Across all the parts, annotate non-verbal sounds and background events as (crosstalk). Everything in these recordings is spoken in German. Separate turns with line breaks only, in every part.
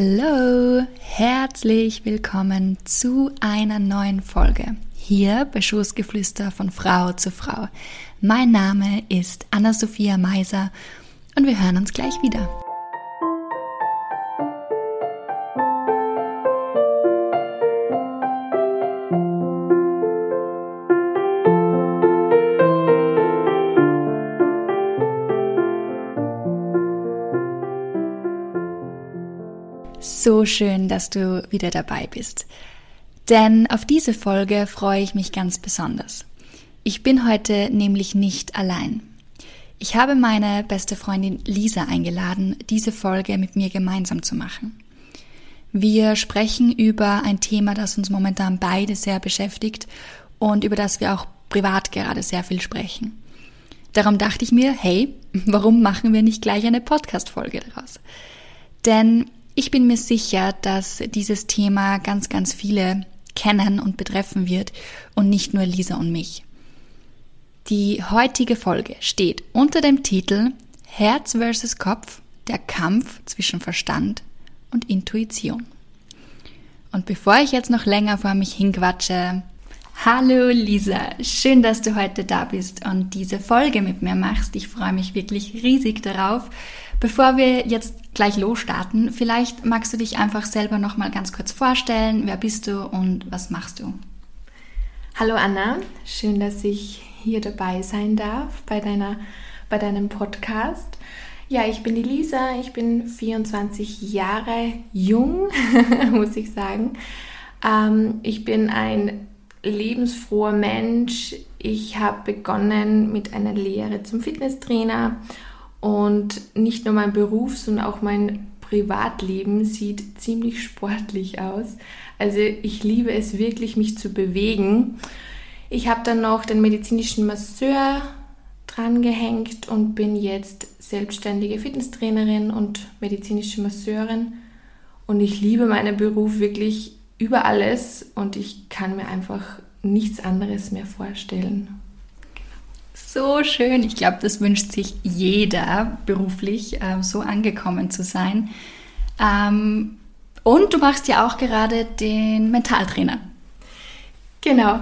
Hallo, herzlich willkommen zu einer neuen Folge hier bei Schoßgeflüster von Frau zu Frau. Mein Name ist Anna-Sophia Meiser und wir hören uns gleich wieder. So schön, dass du wieder dabei bist. Denn auf diese Folge freue ich mich ganz besonders. Ich bin heute nämlich nicht allein. Ich habe meine beste Freundin Lisa eingeladen, diese Folge mit mir gemeinsam zu machen. Wir sprechen über ein Thema, das uns momentan beide sehr beschäftigt und über das wir auch privat gerade sehr viel sprechen. Darum dachte ich mir, hey, warum machen wir nicht gleich eine Podcast-Folge daraus? Denn ich bin mir sicher, dass dieses Thema ganz, ganz viele kennen und betreffen wird und nicht nur Lisa und mich. Die heutige Folge steht unter dem Titel Herz versus Kopf, der Kampf zwischen Verstand und Intuition. Und bevor ich jetzt noch länger vor mich hinquatsche, hallo Lisa, schön, dass du heute da bist und diese Folge mit mir machst. Ich freue mich wirklich riesig darauf Bevor wir jetzt gleich losstarten, vielleicht magst du dich einfach selber noch mal ganz kurz vorstellen. Wer bist du und was machst du?
Hallo Anna, schön, dass ich hier dabei sein darf bei deiner bei deinem Podcast. Ja, ich bin die Lisa, ich bin 24 Jahre jung, (laughs) muss ich sagen. Ähm, ich bin ein lebensfroher Mensch. Ich habe begonnen mit einer Lehre zum Fitnesstrainer und nicht nur mein Beruf, sondern auch mein Privatleben sieht ziemlich sportlich aus. Also ich liebe es wirklich, mich zu bewegen. Ich habe dann noch den medizinischen Masseur drangehängt und bin jetzt selbstständige Fitnesstrainerin und medizinische Masseurin. Und ich liebe meinen Beruf wirklich über alles und ich kann mir einfach nichts anderes mehr vorstellen
so schön. Ich glaube, das wünscht sich jeder beruflich, äh, so angekommen zu sein. Ähm, und du machst ja auch gerade den Mentaltrainer.
Genau.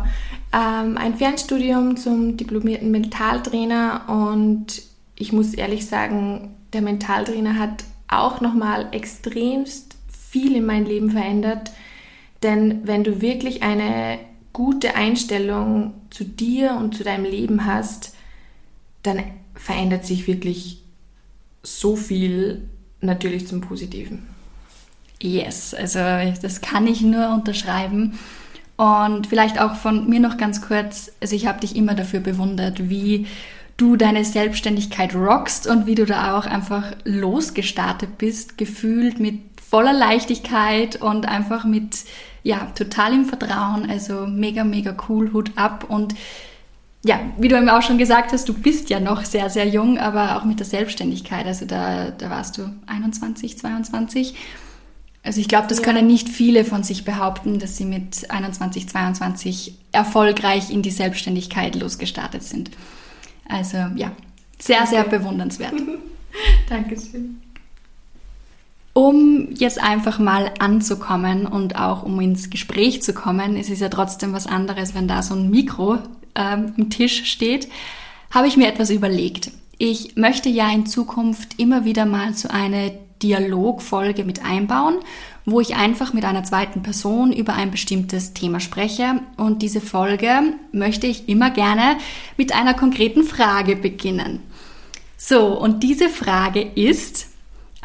Ähm, ein Fernstudium zum diplomierten Mentaltrainer und ich muss ehrlich sagen, der Mentaltrainer hat auch nochmal extremst viel in mein Leben verändert. Denn wenn du wirklich eine gute Einstellung zu dir und zu deinem Leben hast, dann verändert sich wirklich so viel natürlich zum Positiven.
Yes, also das kann ich nur unterschreiben. Und vielleicht auch von mir noch ganz kurz, also ich habe dich immer dafür bewundert, wie du deine Selbstständigkeit rockst und wie du da auch einfach losgestartet bist, gefühlt mit voller Leichtigkeit und einfach mit, ja, totalem Vertrauen. Also mega, mega cool, Hut ab und ja, wie du eben auch schon gesagt hast, du bist ja noch sehr, sehr jung, aber auch mit der Selbstständigkeit, also da, da warst du 21, 22. Also ich glaube, das ja. können nicht viele von sich behaupten, dass sie mit 21, 22 erfolgreich in die Selbstständigkeit losgestartet sind. Also ja, sehr, sehr bewundernswert. (laughs)
Dankeschön.
Um jetzt einfach mal anzukommen und auch um ins Gespräch zu kommen, es ist ja trotzdem was anderes, wenn da so ein Mikro ähm, am Tisch steht, habe ich mir etwas überlegt. Ich möchte ja in Zukunft immer wieder mal so eine Dialogfolge mit einbauen, wo ich einfach mit einer zweiten Person über ein bestimmtes Thema spreche. Und diese Folge möchte ich immer gerne mit einer konkreten Frage beginnen. So, und diese Frage ist,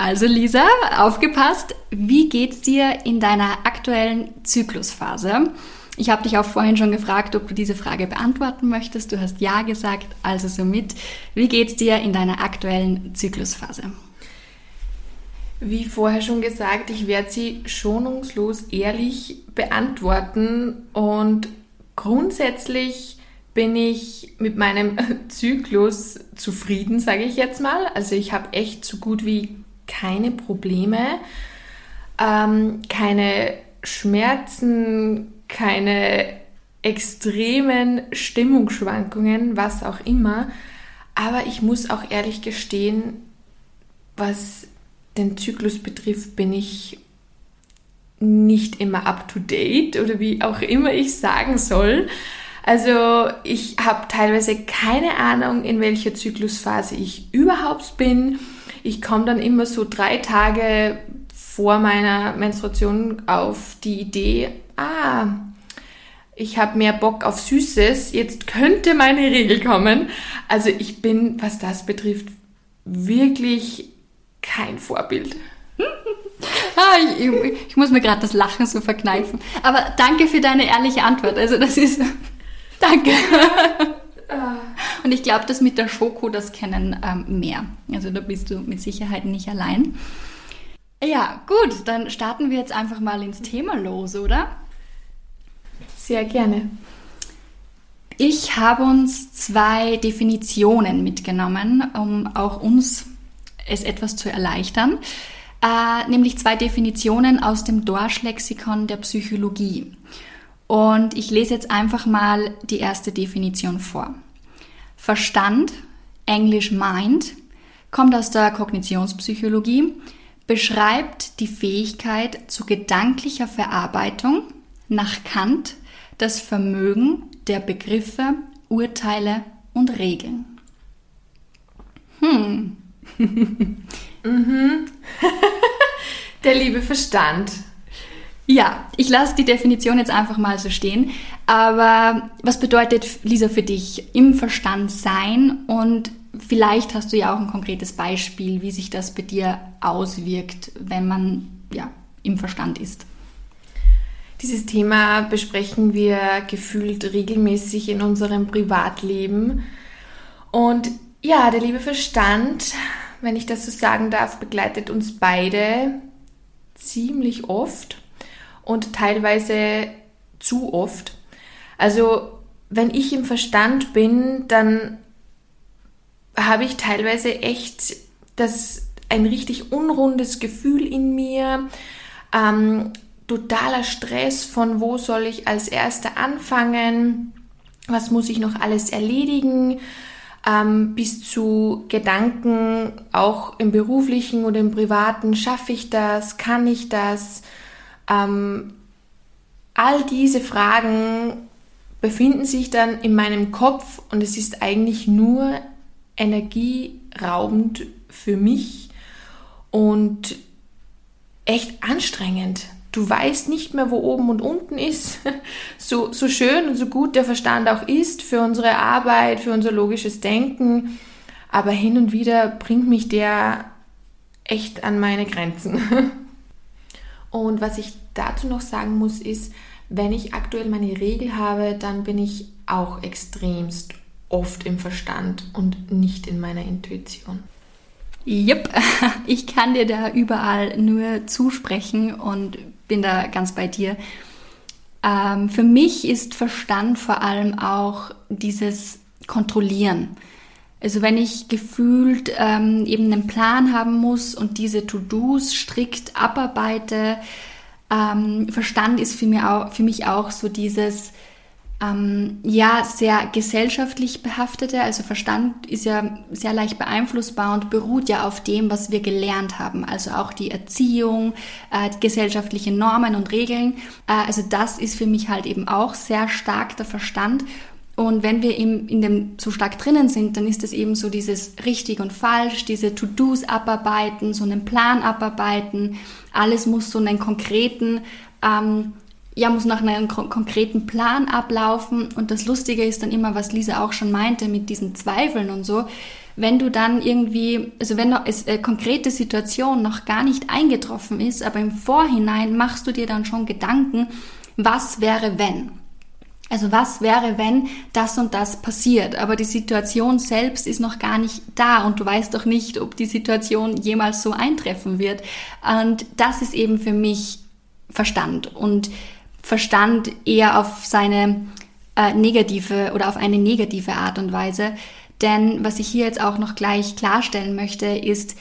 also Lisa, aufgepasst, wie geht's dir in deiner aktuellen Zyklusphase? Ich habe dich auch vorhin schon gefragt, ob du diese Frage beantworten möchtest. Du hast ja gesagt, also somit, wie geht's dir in deiner aktuellen Zyklusphase?
Wie vorher schon gesagt, ich werde sie schonungslos ehrlich beantworten und grundsätzlich bin ich mit meinem (laughs) Zyklus zufrieden, sage ich jetzt mal. Also ich habe echt so gut wie keine Probleme, ähm, keine Schmerzen, keine extremen Stimmungsschwankungen, was auch immer. Aber ich muss auch ehrlich gestehen, was den Zyklus betrifft, bin ich nicht immer up-to-date oder wie auch immer ich sagen soll. Also ich habe teilweise keine Ahnung, in welcher Zyklusphase ich überhaupt bin. Ich komme dann immer so drei Tage vor meiner Menstruation auf die Idee, ah, ich habe mehr Bock auf Süßes, jetzt könnte meine Regel kommen. Also ich bin, was das betrifft, wirklich kein Vorbild. (laughs)
ah, ich, ich, muss mir gerade das Lachen so verkneifen. Aber danke für deine ehrliche Antwort. Also das ist... danke. Und ich glaube, das mit der Schoko, das kennen ähm, mehr. Also da bist du mit Sicherheit nicht allein. Ja, gut, dann starten wir jetzt einfach mal ins Thema los, oder?
Sehr gerne.
Ich habe uns zwei Definitionen mitgenommen, um auch uns es etwas zu erleichtern, äh, nämlich zwei Definitionen aus dem Dorsch-Lexikon der Psychologie. Und ich lese jetzt einfach mal die erste Definition vor. Verstand, englisch Mind, kommt aus der Kognitionspsychologie, beschreibt die Fähigkeit zu gedanklicher Verarbeitung nach Kant das Vermögen der Begriffe, Urteile und Regeln.
Hm. mhm. (laughs) der liebe Verstand.
Ja, ich lasse die Definition jetzt einfach mal so stehen. Aber was bedeutet, Lisa, für dich im Verstand sein? Und vielleicht hast du ja auch ein konkretes Beispiel, wie sich das bei dir auswirkt, wenn man ja, im Verstand ist.
Dieses Thema besprechen wir gefühlt regelmäßig in unserem Privatleben. Und ja, der liebe Verstand, wenn ich das so sagen darf, begleitet uns beide ziemlich oft und teilweise zu oft. Also wenn ich im Verstand bin, dann habe ich teilweise echt das ein richtig unrundes Gefühl in mir. Ähm, totaler Stress von wo soll ich als Erster anfangen, was muss ich noch alles erledigen, ähm, bis zu Gedanken, auch im beruflichen oder im privaten, schaffe ich das, kann ich das? Ähm, all diese Fragen befinden sich dann in meinem Kopf und es ist eigentlich nur energieraubend für mich und echt anstrengend du weißt nicht mehr, wo oben und unten ist. (laughs) So, so schön und so gut der Verstand auch ist für unsere Arbeit, für unser logisches Denken. Aber hin und wieder bringt mich der echt an meine Grenzen. (laughs) Und was ich dazu noch sagen muss, ist, wenn ich aktuell meine Regel habe, dann bin ich auch extremst oft im Verstand und nicht in meiner Intuition.
Jupp, (laughs) ich kann dir da überall nur zusprechen und bin da ganz bei dir. Ähm, für mich ist Verstand vor allem auch dieses Kontrollieren. Also wenn ich gefühlt ähm, eben einen Plan haben muss und diese To-Dos strikt abarbeite, ähm, Verstand ist für mich, auch, für mich auch so dieses ähm, ja sehr gesellschaftlich behaftete. Also Verstand ist ja sehr leicht beeinflussbar und beruht ja auf dem, was wir gelernt haben. Also auch die Erziehung, äh, die gesellschaftlichen Normen und Regeln. Äh, also das ist für mich halt eben auch sehr stark der Verstand. Und wenn wir eben in dem so stark drinnen sind, dann ist es eben so dieses richtig und falsch, diese To-Dos abarbeiten, so einen Plan abarbeiten. Alles muss so einen konkreten ähm, ja, muss nach einem konkreten Plan ablaufen. Und das Lustige ist dann immer, was Lisa auch schon meinte, mit diesen Zweifeln und so. Wenn du dann irgendwie, also wenn noch es, äh, konkrete Situation noch gar nicht eingetroffen ist, aber im Vorhinein machst du dir dann schon Gedanken, was wäre wenn? Also was wäre, wenn das und das passiert? Aber die Situation selbst ist noch gar nicht da und du weißt doch nicht, ob die Situation jemals so eintreffen wird. Und das ist eben für mich Verstand. Und Verstand eher auf seine äh, negative oder auf eine negative Art und Weise. Denn was ich hier jetzt auch noch gleich klarstellen möchte, ist,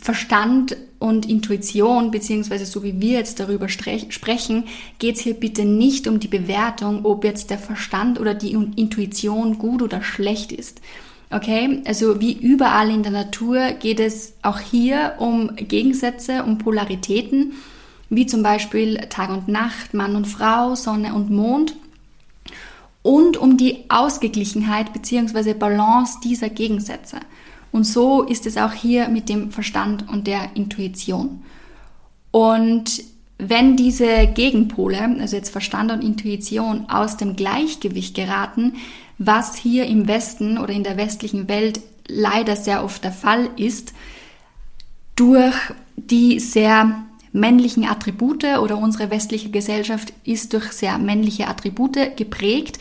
Verstand und Intuition, beziehungsweise so wie wir jetzt darüber sprechen, geht es hier bitte nicht um die Bewertung, ob jetzt der Verstand oder die Intuition gut oder schlecht ist. Okay, also wie überall in der Natur geht es auch hier um Gegensätze, um Polaritäten wie zum Beispiel Tag und Nacht, Mann und Frau, Sonne und Mond und um die Ausgeglichenheit bzw. Balance dieser Gegensätze. Und so ist es auch hier mit dem Verstand und der Intuition. Und wenn diese Gegenpole, also jetzt Verstand und Intuition, aus dem Gleichgewicht geraten, was hier im Westen oder in der westlichen Welt leider sehr oft der Fall ist, durch die sehr männlichen Attribute oder unsere westliche Gesellschaft ist durch sehr männliche Attribute geprägt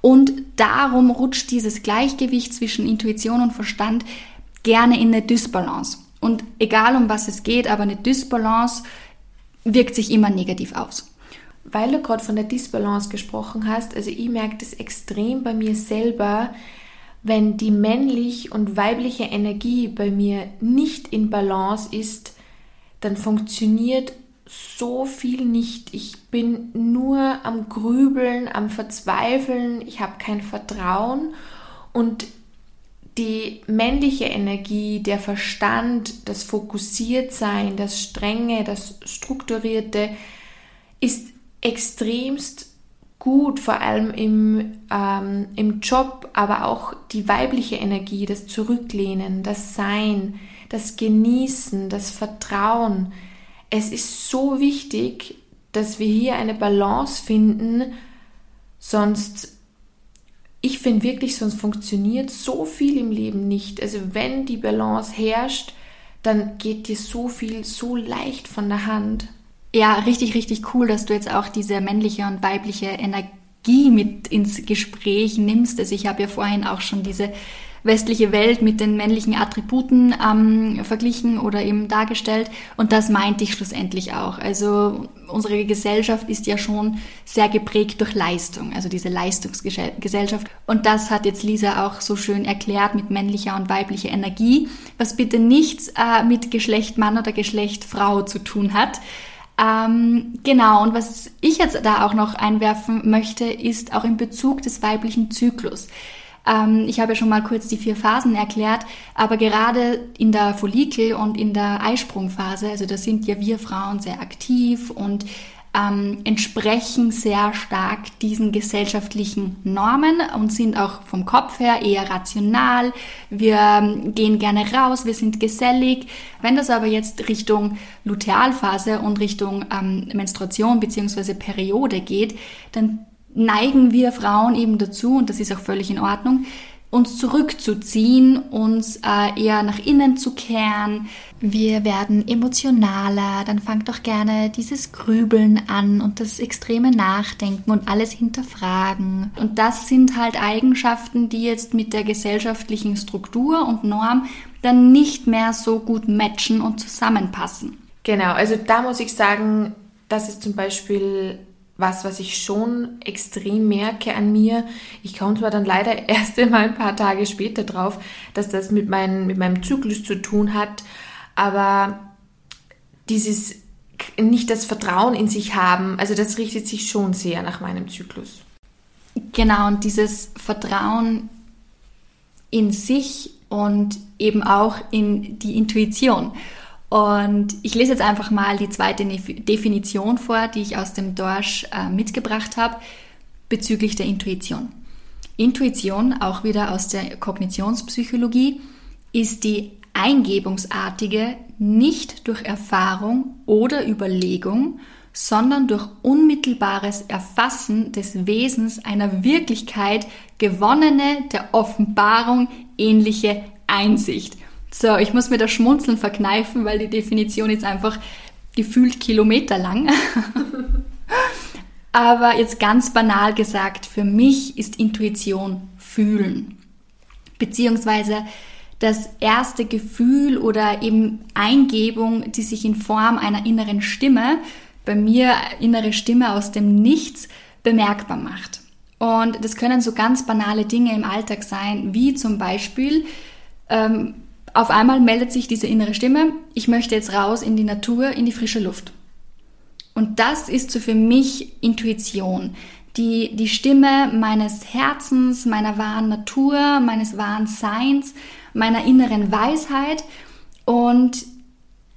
und darum rutscht dieses Gleichgewicht zwischen Intuition und Verstand gerne in eine Dysbalance. Und egal um was es geht, aber eine Dysbalance wirkt sich immer negativ aus.
Weil du gerade von der Dysbalance gesprochen hast, also ich merke das extrem bei mir selber, wenn die männlich und weibliche Energie bei mir nicht in Balance ist, dann funktioniert so viel nicht. Ich bin nur am Grübeln, am Verzweifeln, ich habe kein Vertrauen und die männliche Energie, der Verstand, das Fokussiertsein, das Strenge, das Strukturierte ist extremst gut, vor allem im, ähm, im Job, aber auch die weibliche Energie, das Zurücklehnen, das Sein, das Genießen, das Vertrauen. Es ist so wichtig, dass wir hier eine Balance finden, sonst, ich finde wirklich, sonst funktioniert so viel im Leben nicht. Also wenn die Balance herrscht, dann geht dir so viel so leicht von der Hand.
Ja, richtig, richtig cool, dass du jetzt auch diese männliche und weibliche Energie mit ins Gespräch nimmst. Also ich habe ja vorhin auch schon diese westliche Welt mit den männlichen Attributen ähm, verglichen oder eben dargestellt. Und das meinte ich schlussendlich auch. Also unsere Gesellschaft ist ja schon sehr geprägt durch Leistung, also diese Leistungsgesellschaft. Und das hat jetzt Lisa auch so schön erklärt mit männlicher und weiblicher Energie, was bitte nichts äh, mit Geschlecht Mann oder Geschlecht Frau zu tun hat. Ähm, genau, und was ich jetzt da auch noch einwerfen möchte, ist auch in Bezug des weiblichen Zyklus. Ähm, ich habe ja schon mal kurz die vier Phasen erklärt, aber gerade in der Follikel- und in der Eisprungphase, also da sind ja wir Frauen sehr aktiv und ähm, entsprechen sehr stark diesen gesellschaftlichen Normen und sind auch vom Kopf her eher rational. Wir ähm, gehen gerne raus, wir sind gesellig. Wenn das aber jetzt Richtung Lutealphase und Richtung ähm, Menstruation bzw. Periode geht, dann neigen wir Frauen eben dazu, und das ist auch völlig in Ordnung, uns zurückzuziehen, uns äh, eher nach innen zu kehren. Wir werden emotionaler, dann fangt doch gerne dieses Grübeln an und das extreme Nachdenken und alles hinterfragen. Und das sind halt Eigenschaften, die jetzt mit der gesellschaftlichen Struktur und Norm dann nicht mehr so gut matchen und zusammenpassen.
Genau, also da muss ich sagen, das ist zum Beispiel was, was ich schon extrem merke an mir. Ich komme zwar dann leider (laughs) erst einmal ein paar Tage später drauf, dass das mit, mein, mit meinem Zyklus zu tun hat, aber dieses nicht das Vertrauen in sich haben, also das richtet sich schon sehr nach meinem Zyklus.
Genau, und dieses Vertrauen in sich und eben auch in die Intuition. Und ich lese jetzt einfach mal die zweite Definition vor, die ich aus dem Dorsch äh, mitgebracht habe, bezüglich der Intuition. Intuition, auch wieder aus der Kognitionspsychologie, ist die eingebungsartige, nicht durch Erfahrung oder Überlegung, sondern durch unmittelbares Erfassen des Wesens einer Wirklichkeit gewonnene, der Offenbarung ähnliche Einsicht. So, ich muss mir das Schmunzeln verkneifen, weil die Definition ist einfach gefühlt Kilometer lang. (laughs) Aber jetzt ganz banal gesagt, für mich ist Intuition fühlen. Beziehungsweise das erste Gefühl oder eben Eingebung, die sich in Form einer inneren Stimme, bei mir innere Stimme aus dem Nichts, bemerkbar macht. Und das können so ganz banale Dinge im Alltag sein, wie zum Beispiel, ähm, auf einmal meldet sich diese innere Stimme, ich möchte jetzt raus in die Natur, in die frische Luft. Und das ist so für mich Intuition. Die, die Stimme meines Herzens, meiner wahren Natur, meines wahren Seins, meiner inneren Weisheit. Und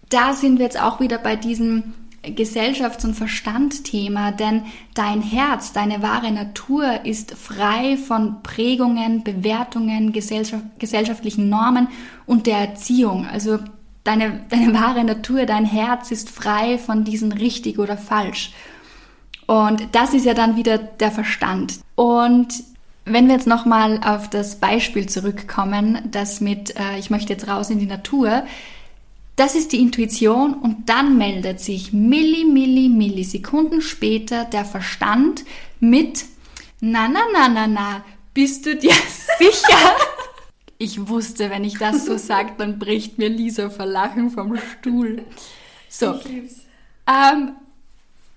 da sind wir jetzt auch wieder bei diesem Gesellschafts- und Verstandthema, denn dein Herz, deine wahre Natur ist frei von Prägungen, Bewertungen, gesellschaft, gesellschaftlichen Normen und der Erziehung. Also deine, (laughs) deine wahre Natur, dein Herz ist frei von diesen richtig oder falsch. Und das ist ja dann wieder der Verstand. Und wenn wir jetzt nochmal auf das Beispiel zurückkommen, das mit, äh, ich möchte jetzt raus in die Natur, das ist die Intuition und dann meldet sich Milli, Milli, Millisekunden später der Verstand mit, na, na, na, na, na, bist du dir (laughs) sicher? Ich wusste, wenn ich das so (laughs) sage, dann bricht mir Lisa vor Lachen vom Stuhl. So. Ähm,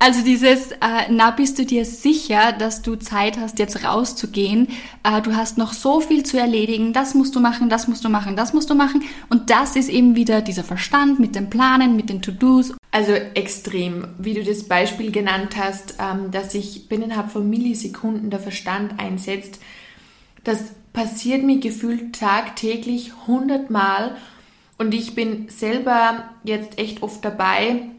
also dieses, äh, na bist du dir sicher, dass du Zeit hast, jetzt rauszugehen. Äh, du hast noch so viel zu erledigen. Das musst du machen, das musst du machen, das musst du machen. Und das ist eben wieder dieser Verstand mit den Planen, mit den To-Dos.
Also extrem, wie du das Beispiel genannt hast, ähm, dass sich binnen von Millisekunden der Verstand einsetzt. Das passiert mir gefühlt tagtäglich hundertmal. Und ich bin selber jetzt echt oft dabei,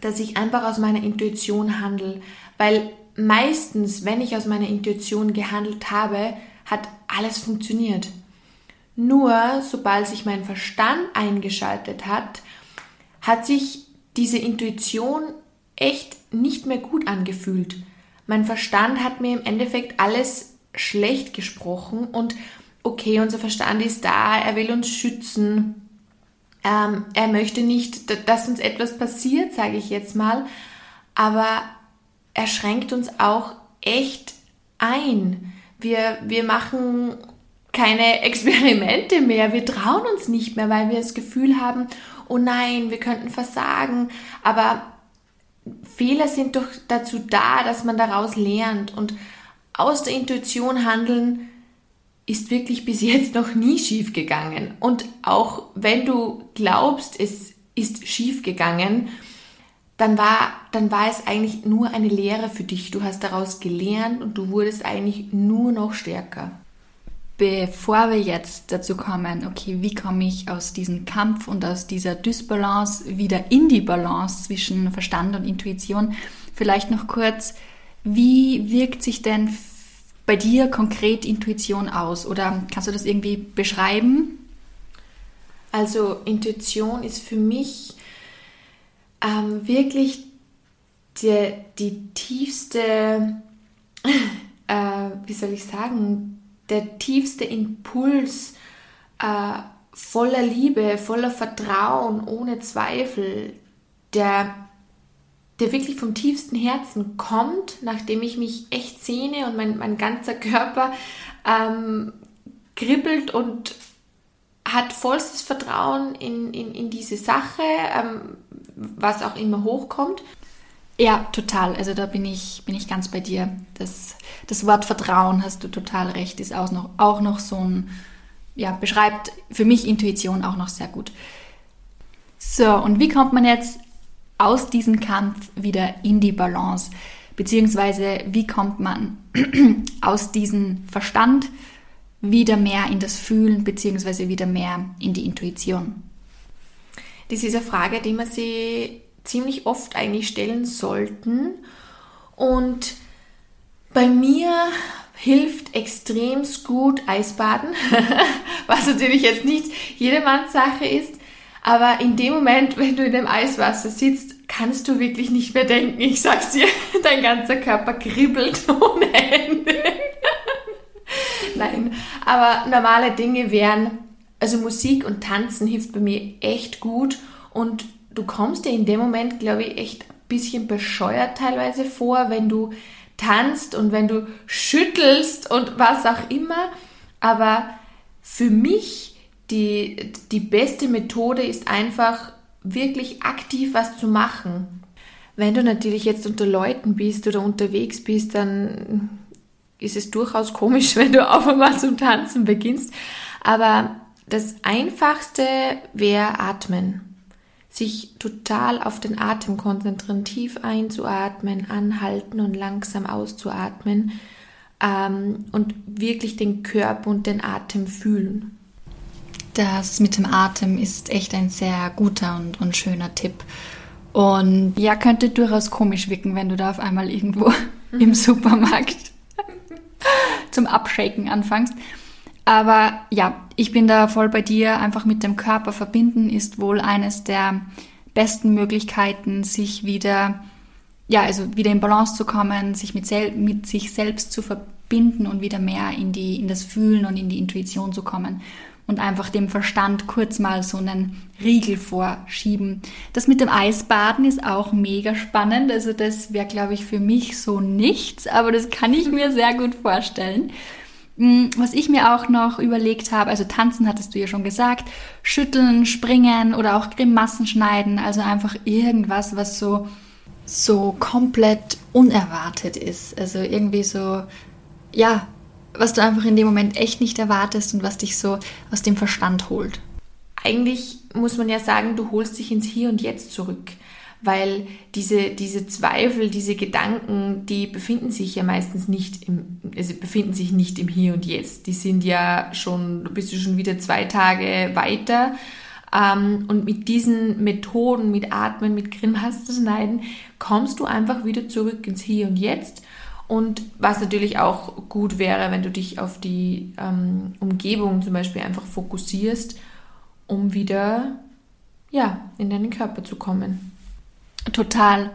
dass ich einfach aus meiner Intuition handle, weil meistens, wenn ich aus meiner Intuition gehandelt habe, hat alles funktioniert. Nur sobald sich mein Verstand eingeschaltet hat, hat sich diese Intuition echt nicht mehr gut angefühlt. Mein Verstand hat mir im Endeffekt alles schlecht gesprochen und okay, unser Verstand ist da, er will uns schützen, ähm, er möchte nicht, dass uns etwas passiert, sage ich jetzt mal, aber er schränkt uns auch echt ein. Wir, wir machen keine Experimente mehr, wir trauen uns nicht mehr, weil wir das Gefühl haben, oh nein, wir könnten versagen, aber Fehler sind doch dazu da, dass man daraus lernt. Und aus der Intuition handeln ist wirklich bis jetzt noch nie schief gegangen. Und auch wenn du glaubst, es ist schief gegangen, dann war, dann war es eigentlich nur eine Lehre für dich. Du hast daraus gelernt und du wurdest eigentlich nur noch stärker.
Bevor wir jetzt dazu kommen, okay, wie komme ich aus diesem Kampf und aus dieser Dysbalance wieder in die Balance zwischen Verstand und Intuition, vielleicht noch kurz, wie wirkt sich denn bei dir konkret Intuition aus? Oder kannst du das irgendwie beschreiben?
Also Intuition ist für mich ähm, wirklich die, die tiefste, (laughs) äh, wie soll ich sagen, der tiefste Impuls äh, voller Liebe, voller Vertrauen, ohne Zweifel, der der wirklich vom tiefsten Herzen kommt, nachdem ich mich echt sehne und mein, mein ganzer Körper ähm, kribbelt und hat vollstes Vertrauen in, in, in diese Sache, ähm, was auch immer hochkommt.
Ja, total. Also da bin ich, bin ich ganz bei dir. Das, das Wort Vertrauen, hast du total recht, ist auch noch, auch noch so ein, ja, beschreibt für mich Intuition auch noch sehr gut. So, und wie kommt man jetzt aus diesem Kampf wieder in die Balance? Beziehungsweise wie kommt man (clears throat) aus diesem Verstand wieder mehr in das Fühlen, beziehungsweise wieder mehr in die Intuition?
Das ist eine Frage, die man sich ziemlich oft eigentlich stellen sollten. Und bei mir hilft extrem gut Eisbaden, (laughs) was natürlich jetzt nicht jedermanns Sache ist. Aber in dem Moment, wenn du in dem Eiswasser sitzt, kannst du wirklich nicht mehr denken. Ich sag's dir, (laughs) dein ganzer Körper kribbelt (laughs) ohne Ende. (laughs) Nein, aber normale Dinge wären, also Musik und Tanzen hilft bei mir echt gut und du kommst dir in dem Moment, glaube ich, echt ein bisschen bescheuert teilweise vor, wenn du tanzt und wenn du schüttelst und was auch immer. Aber für mich die, die beste Methode ist einfach wirklich aktiv was zu machen. Wenn du natürlich jetzt unter Leuten bist oder unterwegs bist, dann ist es durchaus komisch, (laughs) wenn du auf einmal zum Tanzen beginnst. Aber das Einfachste wäre Atmen. Sich total auf den Atem konzentrieren, tief einzuatmen, anhalten und langsam auszuatmen ähm, und wirklich den Körper und den Atem fühlen.
Das mit dem Atem ist echt ein sehr guter und, und schöner Tipp. Und ja, könnte durchaus komisch wirken, wenn du da auf einmal irgendwo (laughs) im Supermarkt (laughs) zum Abshaken anfängst. Aber ja, ich bin da voll bei dir. Einfach mit dem Körper verbinden ist wohl eines der besten Möglichkeiten, sich wieder, ja, also wieder in Balance zu kommen, sich mit, mit sich selbst zu verbinden und wieder mehr in die, in das Fühlen und in die Intuition zu kommen und einfach dem Verstand kurz mal so einen Riegel vorschieben. Das mit dem Eisbaden ist auch mega spannend. Also das wäre, glaube ich, für mich so nichts, aber das kann ich mir sehr gut vorstellen. Mm, was ich mir auch noch überlegt habe, also tanzen hattest du ja schon gesagt, schütteln, springen oder auch Grimassen schneiden, also einfach irgendwas, was so so komplett unerwartet ist. Also irgendwie so, ja, was du einfach in dem Moment echt nicht erwartest und was dich so aus dem Verstand holt.
Eigentlich muss man ja sagen, du holst dich ins Hier und Jetzt zurück, weil diese, diese Zweifel, diese Gedanken, die befinden sich ja meistens nicht im, also befinden sich nicht im Hier und Jetzt. Die sind ja schon, du bist du schon wieder zwei Tage weiter. Ähm, und mit diesen Methoden, mit Atmen, mit Grimassen schneiden, kommst du einfach wieder zurück ins Hier und Jetzt und was natürlich auch gut wäre, wenn du dich auf die ähm, Umgebung zum Beispiel einfach fokussierst, um wieder ja, in deinen Körper zu kommen.
Total.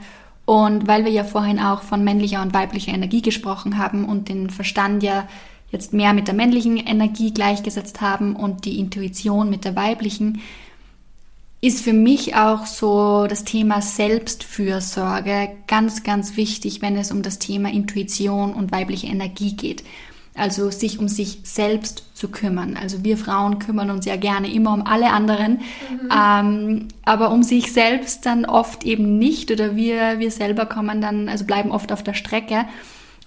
Und weil wir ja vorhin auch von männlicher und weiblicher Energie gesprochen haben und den Verstand ja jetzt mehr mit der männlichen Energie gleichgesetzt haben und die Intuition mit der weiblichen, ist für mich auch so das Thema Selbstfürsorge ganz, ganz wichtig, wenn es um das Thema Intuition und weibliche Energie geht. Also sich um sich selbst zu kümmern. Also wir Frauen kümmern uns ja gerne immer um alle anderen, mhm. ähm, aber um sich selbst dann oft eben nicht oder wir, wir selber kommen dann, also bleiben oft auf der Strecke.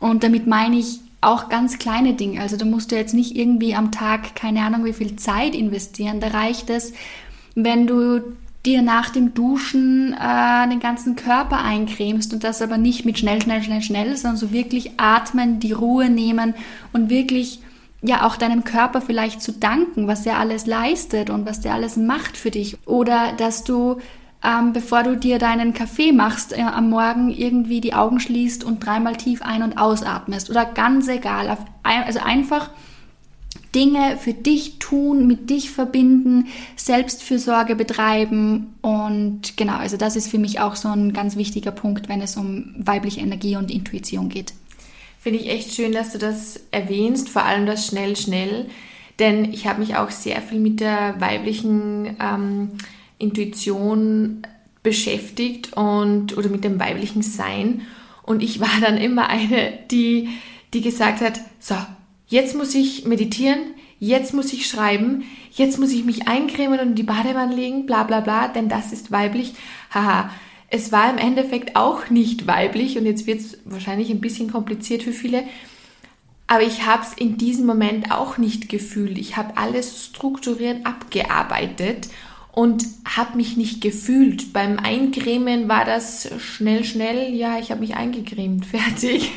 Und damit meine ich auch ganz kleine Dinge. Also da musst du jetzt nicht irgendwie am Tag keine Ahnung wie viel Zeit investieren. Da reicht es, wenn du dir nach dem Duschen äh, den ganzen Körper eincremst und das aber nicht mit schnell, schnell, schnell, schnell, sondern so wirklich atmen, die Ruhe nehmen und wirklich ja auch deinem Körper vielleicht zu danken, was er alles leistet und was der alles macht für dich. Oder dass du, ähm, bevor du dir deinen Kaffee machst, äh, am Morgen irgendwie die Augen schließt und dreimal tief ein- und ausatmest. Oder ganz egal, auf, also einfach Dinge für dich tun, mit dich verbinden, Selbstfürsorge betreiben und genau, also das ist für mich auch so ein ganz wichtiger Punkt, wenn es um weibliche Energie und Intuition geht.
Finde ich echt schön, dass du das erwähnst, vor allem das schnell, schnell, denn ich habe mich auch sehr viel mit der weiblichen ähm, Intuition beschäftigt und oder mit dem weiblichen Sein und ich war dann immer eine, die die gesagt hat, so, jetzt muss ich meditieren, jetzt muss ich schreiben, jetzt muss ich mich eincremen und in die Badewanne legen, bla bla bla, denn das ist weiblich. Haha, es war im Endeffekt auch nicht weiblich und jetzt wird es wahrscheinlich ein bisschen kompliziert für viele. Aber ich habe es in diesem Moment auch nicht gefühlt. Ich habe alles strukturiert abgearbeitet und habe mich nicht gefühlt. Beim Eincremen war das schnell, schnell. Ja, ich habe mich eingecremt. (laughs) Fertig.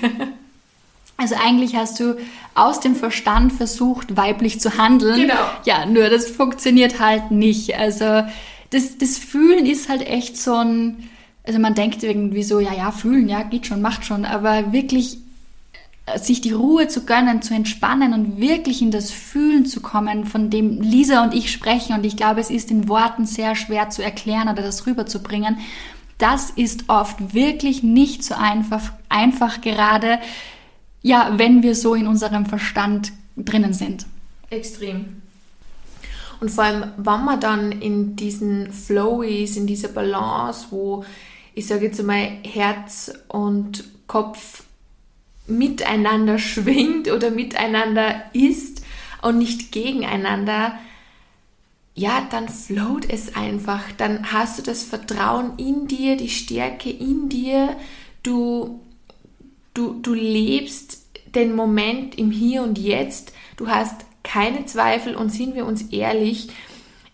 Also eigentlich hast du aus dem Verstand versucht, weiblich zu handeln.
Genau.
Ja, nur das funktioniert halt nicht. Also das, das Fühlen ist halt echt so ein, also man denkt irgendwie so, ja, ja, fühlen, ja, geht schon, macht schon, aber wirklich äh, sich die Ruhe zu gönnen, zu entspannen und wirklich in das Fühlen zu kommen, von dem Lisa und ich sprechen. Und ich glaube, es ist in Worten sehr schwer zu erklären oder das rüberzubringen. Das ist oft wirklich nicht so einfach, einfach gerade ja, wenn wir so in unserem Verstand drinnen sind.
Extrem. Und vor allem, wenn man dann in diesen Flow ist, in dieser Balance, wo ich sage jetzt mal Herz und Kopf miteinander (laughs) schwingt oder miteinander ist und nicht gegeneinander, ja, dann float es einfach. Dann hast du das Vertrauen in dir, die Stärke in dir. Du Du, du lebst den Moment im Hier und Jetzt. Du hast keine Zweifel und sind wir uns ehrlich,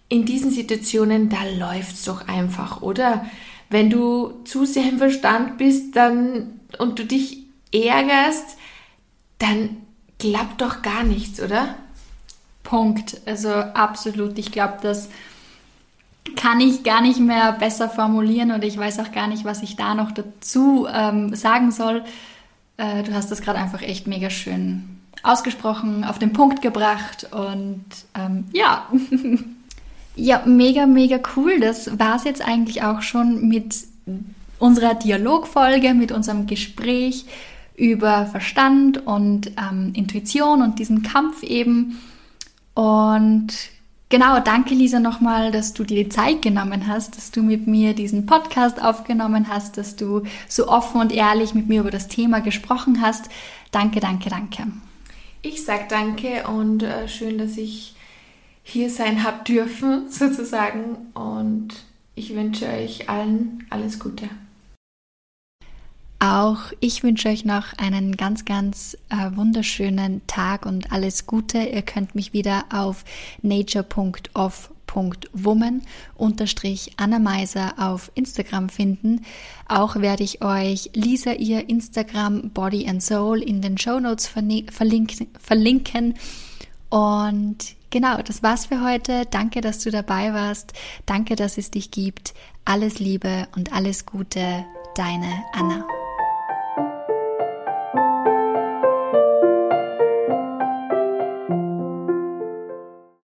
in diesen Situationen, da läuft es doch einfach, oder? Wenn du zu sehr im Verstand bist dann, und du dich ärgerst, dann klappt doch gar nichts, oder?
Punkt. Also absolut. Ich glaube, dass kann ich gar nicht mehr besser formulieren und ich weiß auch gar nicht, was ich da noch dazu ähm, sagen soll. Äh, du hast das gerade einfach echt mega schön ausgesprochen, auf den Punkt gebracht und ähm, ja. (laughs) ja, mega, mega cool. Das war es jetzt eigentlich auch schon mit unserer Dialogfolge, mit unserem Gespräch über Verstand und ähm, Intuition und diesen Kampf eben. Und genau, danke Lisa nochmal, dass du dir die Zeit genommen hast, dass du mit mir diesen Podcast aufgenommen hast, dass du so offen und ehrlich mit mir über das Thema gesprochen hast. Danke, danke, danke.
Ich sage danke und äh, schön, dass ich hier sein habe dürfen, (laughs) sozusagen. Und ich wünsche euch allen alles Gute.
Auch ich wünsche euch noch einen ganz, ganz äh, wunderschönen Tag und alles Gute. Ihr könnt mich wieder auf nature.off.woman unterstrich Anna Meiser auf Instagram finden. Auch werde ich euch Lisa ihr Instagram Body and Soul in den Show Notes verlinken. Und genau, das war's für heute. Danke, dass du dabei warst. Danke, dass es dich gibt. Alles Liebe und alles Gute. Deine Anna.